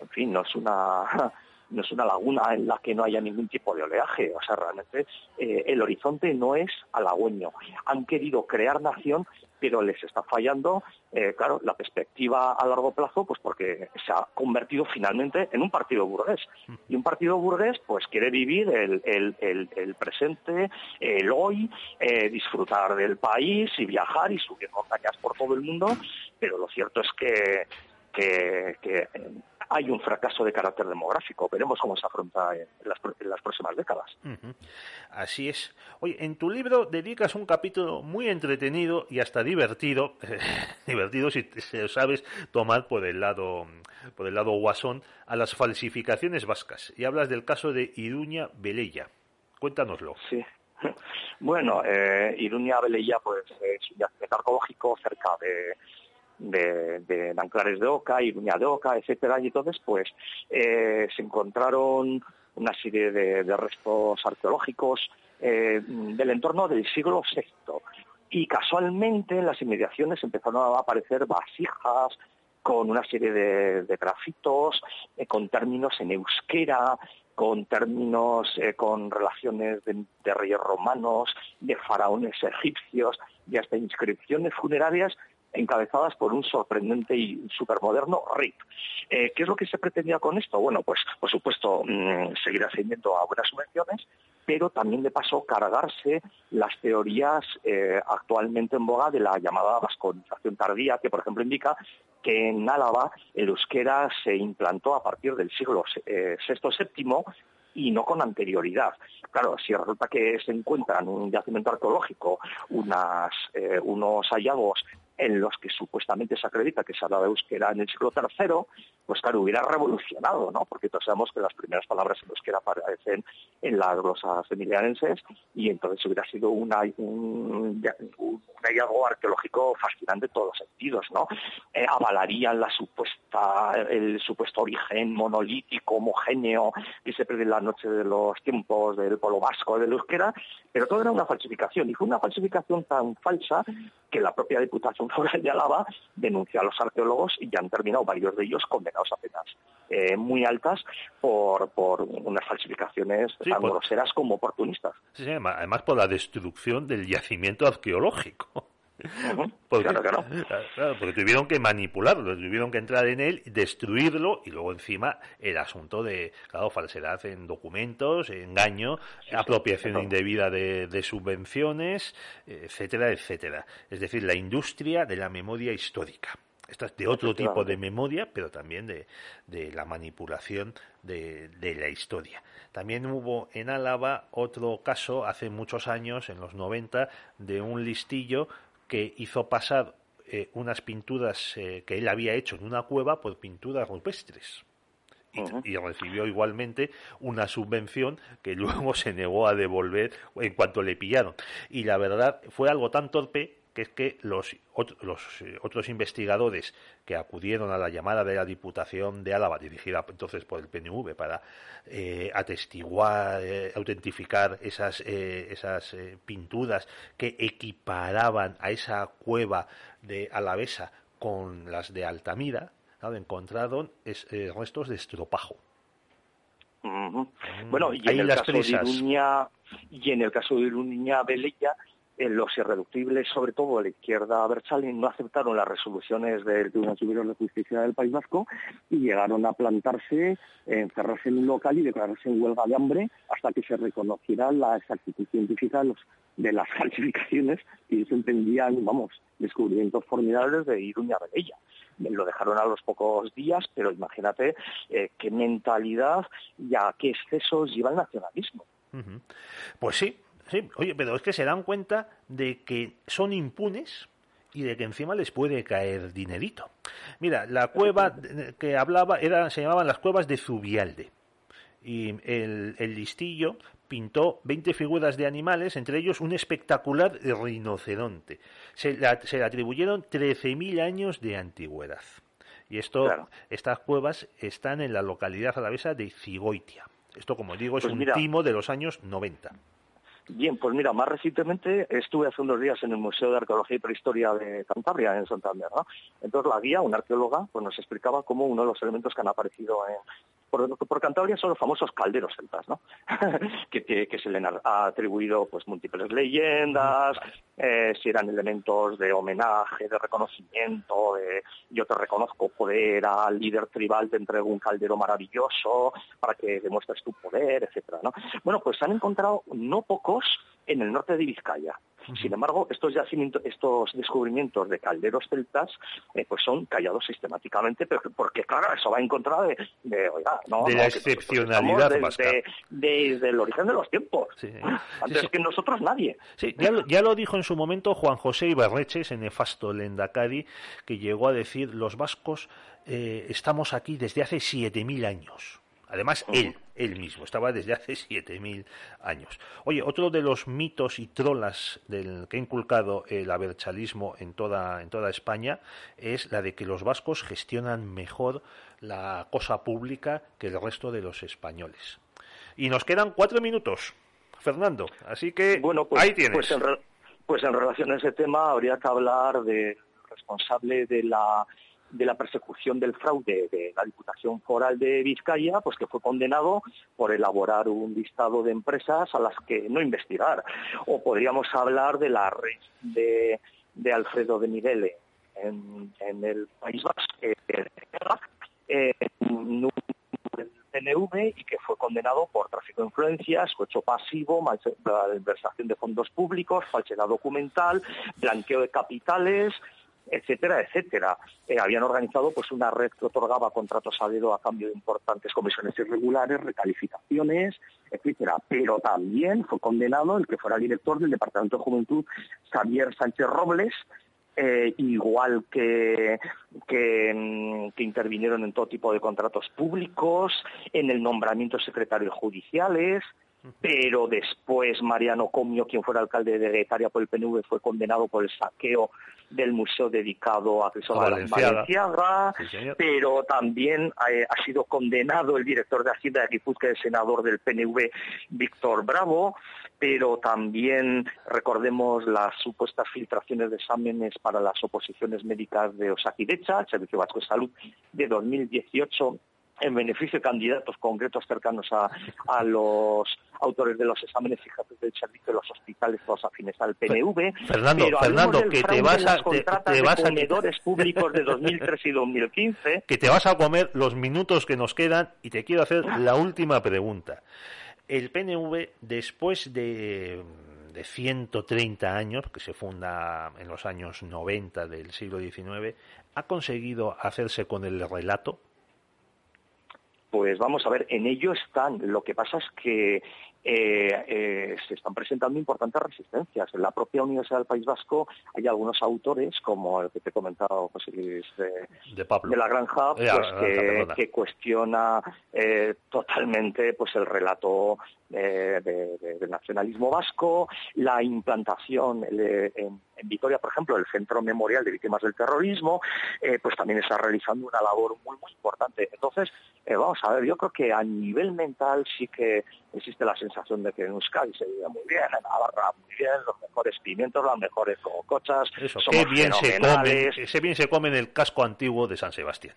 en fin, no es una no es una laguna en la que no haya ningún tipo de oleaje. O sea, realmente eh, el horizonte no es halagüeño. Han querido crear nación, pero les está fallando, eh, claro, la perspectiva a largo plazo, pues porque se ha convertido finalmente en un partido burgués. Y un partido burgués, pues quiere vivir el, presente, el hoy, eh, disfrutar del país y viajar y subir montañas por todo el mundo, pero lo cierto es que que, hay un fracaso de carácter demográfico. Veremos cómo se afronta en las, próximas décadas. Así es. Oye, en tu libro dedicas un capítulo muy entretenido y hasta divertido, divertido si se sabes tomar por el lado por el lado guasón a las falsificaciones vascas y hablas del caso de Iruña Velella. Cuéntanoslo. Sí. Bueno, eh, Iruña Velella pues, es un yacimiento arqueológico cerca de, de, de de Oca, Iruña de Oca, etcétera, y entonces pues eh, se encontraron una serie de, restos arqueológicos eh, del entorno del siglo VI. Y casualmente en las inmediaciones empezaron a aparecer vasijas con una serie de, grafitos, eh, con términos en euskera, con términos, con relaciones de, de, reyes romanos, de faraones egipcios y hasta inscripciones funerarias encabezadas por un sorprendente y supermoderno RIP. Eh, ¿Qué es lo que se pretendía con esto? Bueno, pues por supuesto mm, seguir ascendiendo a buenas subvenciones, pero también de paso cargarse las teorías eh, actualmente en boga de la llamada vasconización tardía, que por ejemplo indica que en Álava el euskera se implantó a partir del siglo VI-VII eh, y no con anterioridad. Claro, si resulta que se encuentran en un yacimiento arqueológico unas, unos hallazgos en los que supuestamente se acredita que se hablaba euskera en el siglo III, pues claro, hubiera revolucionado, ¿no? Porque todos sabemos que las primeras palabras en euskera aparecen en las glosas emilianenses y entonces hubiera sido una, un, hallazgo arqueológico fascinante en todos los sentidos, ¿no? Eh, avalarían la supuesta, el supuesto origen monolítico, homogéneo, que se pierde en la noche de los tiempos del polo vasco del euskera, pero todo era una falsificación y fue una falsificación tan falsa que la propia Diputación Foral de Álava denunció a los arqueólogos y ya han terminado varios de ellos condenados a penas eh, muy altas por, por unas falsificaciones tan groseras como oportunistas. Sí, además por la destrucción del yacimiento arqueológico. Porque, claro, porque tuvieron que manipularlo, tuvieron que entrar en él, destruirlo y luego encima el asunto de, claro, falsedad en documentos, engaño, apropiación indebida de, subvenciones, etcétera, etcétera. Es decir, la industria de la memoria histórica. Esta es de otro tipo de memoria, pero también de, de la manipulación de, de, la historia. También hubo en Álava otro caso hace muchos años, en los 90, de un listillo que hizo pasar eh, unas pinturas eh, que él había hecho en una cueva por pinturas rupestres. Y, recibió igualmente una subvención que luego se negó a devolver en cuanto le pillaron. Y la verdad fue algo tan torpe que es que los, los eh, otros investigadores que acudieron a la llamada de la Diputación de Álava, dirigida entonces por el PNV, para eh, atestiguar, eh, autentificar esas, esas pinturas que equiparaban a esa cueva de Alavesa con las de Altamira, encontraron restos de estropajo. Bueno, y en, el caso de Iruña, y en el caso de Iruña Velella, los irreductibles, sobre todo la izquierda Berchalin, no aceptaron las resoluciones del Tribunal Superior de Justicia del País Vasco y llegaron a plantarse, encerrarse en un local y declararse en huelga de hambre hasta que se reconociera la exactitud científica de, las falsificaciones y se entendían, vamos, descubrimientos formidables de Iruña Bella. Lo dejaron a los pocos días, pero imagínate eh, qué mentalidad y a qué excesos lleva el nacionalismo. Pues sí, Sí, oye, pero es que se dan cuenta de que son impunes y de que encima les puede caer dinerito. Mira, la cueva que hablaba era, se llamaban las cuevas de Zubialde y el, listillo pintó 20 figuras de animales, entre ellos un espectacular rinoceronte. Se, se le atribuyeron 13.000 años de antigüedad. Y esto, estas cuevas están en la localidad alavesa de Cigoitia. Esto, como digo, es pues un timo de los años 90. Bien, pues mira, más recientemente estuve hace unos días en el Museo de Arqueología y Prehistoria de Cantabria, en Santander. ¿no? Entonces la guía, una arqueóloga, pues nos explicaba cómo uno de los elementos que han aparecido en, por, Cantabria son los famosos calderos celtas, ¿no? que, se le han atribuido pues múltiples leyendas, eh, si eran elementos de homenaje, de reconocimiento, de yo te reconozco poder al líder tribal, te entrego un caldero maravilloso para que demuestres tu poder, etcétera, ¿no? Bueno, pues se han encontrado no pocos en el norte de Vizcaya. Sin embargo, estos estos descubrimientos de calderos celtas eh, pues son callados sistemáticamente, pero porque claro, eso va en contra de, la excepcionalidad desde, el origen de los tiempos. Antes que nosotros nadie. Sí, ya lo, dijo en su momento Juan José Ibarreche, ese nefasto Lendakari, que llegó a decir los vascos eh, estamos aquí desde hace 7.000 años. Además, él, él mismo, estaba desde hace 7.000 años. Oye, otro de los mitos y trolas del que ha inculcado el aberchalismo en toda, en toda España es la de que los vascos gestionan mejor la cosa pública que el resto de los españoles. Y nos quedan cuatro minutos, Fernando, así que bueno, pues, ahí tienes. Pues en, pues en relación a ese tema habría que hablar del responsable de la de la persecución del fraude de la Diputación Foral de Vizcaya, pues que fue condenado por elaborar un listado de empresas a las que no investigar. O podríamos hablar de la red de, Alfredo de Miguel en, el País Vasco, eh, en el PNV y que fue condenado por tráfico de influencias, cohecho pasivo, malversación de fondos públicos, falsedad documental, blanqueo de capitales, etcétera, etcétera. Eh, habían organizado pues una red que otorgaba contratos a dedo a cambio de importantes comisiones irregulares, recalificaciones, etcétera. Pero también fue condenado el que fuera director del Departamento de Juventud, Xavier Sánchez Robles, eh, igual que, que, mm, que, intervinieron en todo tipo de contratos públicos, en el nombramiento de secretarios judiciales, pero después Mariano Comio, quien fuera alcalde de Guetaria por el PNV, fue condenado por el saqueo del museo dedicado a Cristóbal Valenciaga, pero también eh, ha sido condenado el director de Hacienda de Guipúzcoa, el senador del PNV, Víctor Bravo, pero también recordemos las supuestas filtraciones de exámenes para las oposiciones médicas de Osakidecha, el Servicio Vasco de Salud de 2018 en beneficio de candidatos concretos cercanos a, los autores de los exámenes jefes del servicio de los hospitales, los afines al PNV. Fernando, Fernando, que te vas a... Te, vas a públicos de 2003 y 2015. Que te vas a comer los minutos que nos quedan y te quiero hacer la última pregunta. El PNV, después de de 130 años, que se funda en los años 90 del siglo XIX, ha conseguido hacerse con el relato pues vamos a ver, en ello están. Lo que pasa es que eh, eh, se están presentando importantes resistencias. En la propia Universidad del País Vasco hay algunos autores, como el que te he comentado, José Luis de, la Granja, pues, que, cuestiona eh, totalmente pues el relato del nacionalismo vasco, la implantación en, Vitoria, por ejemplo, el Centro Memorial de Víctimas del Terrorismo, pues también está realizando una labor muy, muy importante. Entonces, vamos a ver, yo creo que a nivel mental sí que existe la sensación de que en Euskadi se vive muy bien, en Navarra muy bien, los mejores pimientos, las mejores cocochas, Eso, qué bien se come, qué bien se come en el casco antiguo de San Sebastián.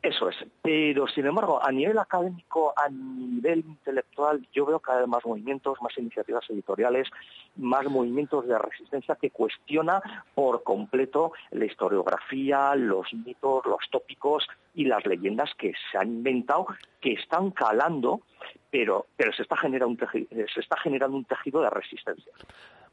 Eso es, pero sin embargo, a nivel académico, a nivel intelectual, yo veo cada vez más movimientos, más iniciativas editoriales, más movimientos de resistencia que cuestiona por completo la historiografía, los mitos, los tópicos y las leyendas que se han inventado, que están calando, pero, pero se, está generando un tejido, se está generando un tejido de resistencia.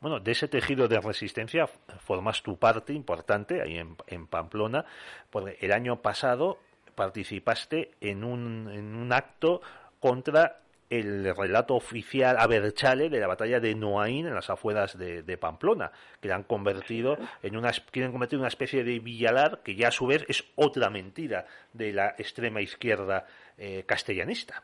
Bueno, de ese tejido de resistencia formas tu parte importante ahí en, en Pamplona, porque el año pasado participaste en un, en un acto contra el relato oficial a Berchale de la batalla de Noain en las afueras de, Pamplona, que la han convertido en una, quieren convertir en una especie de villalar que ya a su vez es otra mentira de la extrema izquierda eh, castellanista.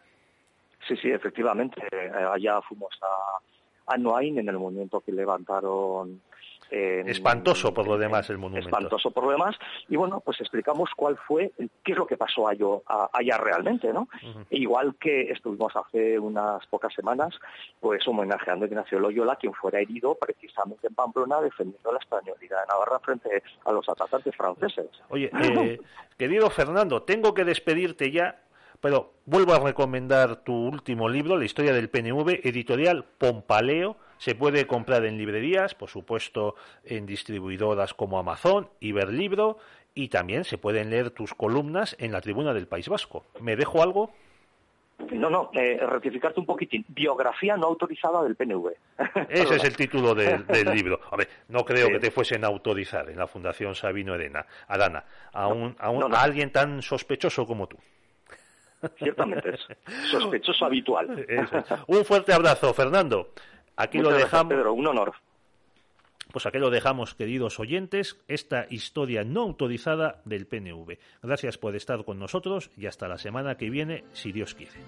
Sí, sí, efectivamente. Eh, allá fuimos a, a Noain en el momento que levantaron espantoso por lo demás el monumento. Espantoso por lo demás. Y bueno, pues explicamos cuál fue, qué es lo que pasó allá, realmente, ¿no? Igual que estuvimos hace unas pocas semanas, pues homenajeando a Ignacio Loyola, quien fuera herido precisamente en Pamplona defendiendo la españolidad de Navarra frente a los atacantes franceses. Oye, eh, querido Fernando, tengo que despedirte ya pero vuelvo a recomendar tu último libro, La historia del PNV, editorial Pompaleo, se puede comprar en librerías, por supuesto en distribuidoras como Amazon, Iberlibro y también se pueden leer tus columnas en la tribuna del País Vasco. ¿Me dejo algo? No, no, eh, rectificarte un poquitín. Biografía no autorizada del PNV. Ese es el título del libro. A ver, no creo que te fuesen a autorizar en la Fundación Sabino Arena, Adana, a, un, a, a alguien tan sospechoso como tú. Ciertamente es sospechoso habitual. Un fuerte abrazo, Fernando. Aquí lo dejamos. Pedro, un honor. Pues aquí lo dejamos, queridos oyentes, esta historia no autorizada del PNV. Gracias por estar con nosotros y hasta la semana que viene, si Dios quiere.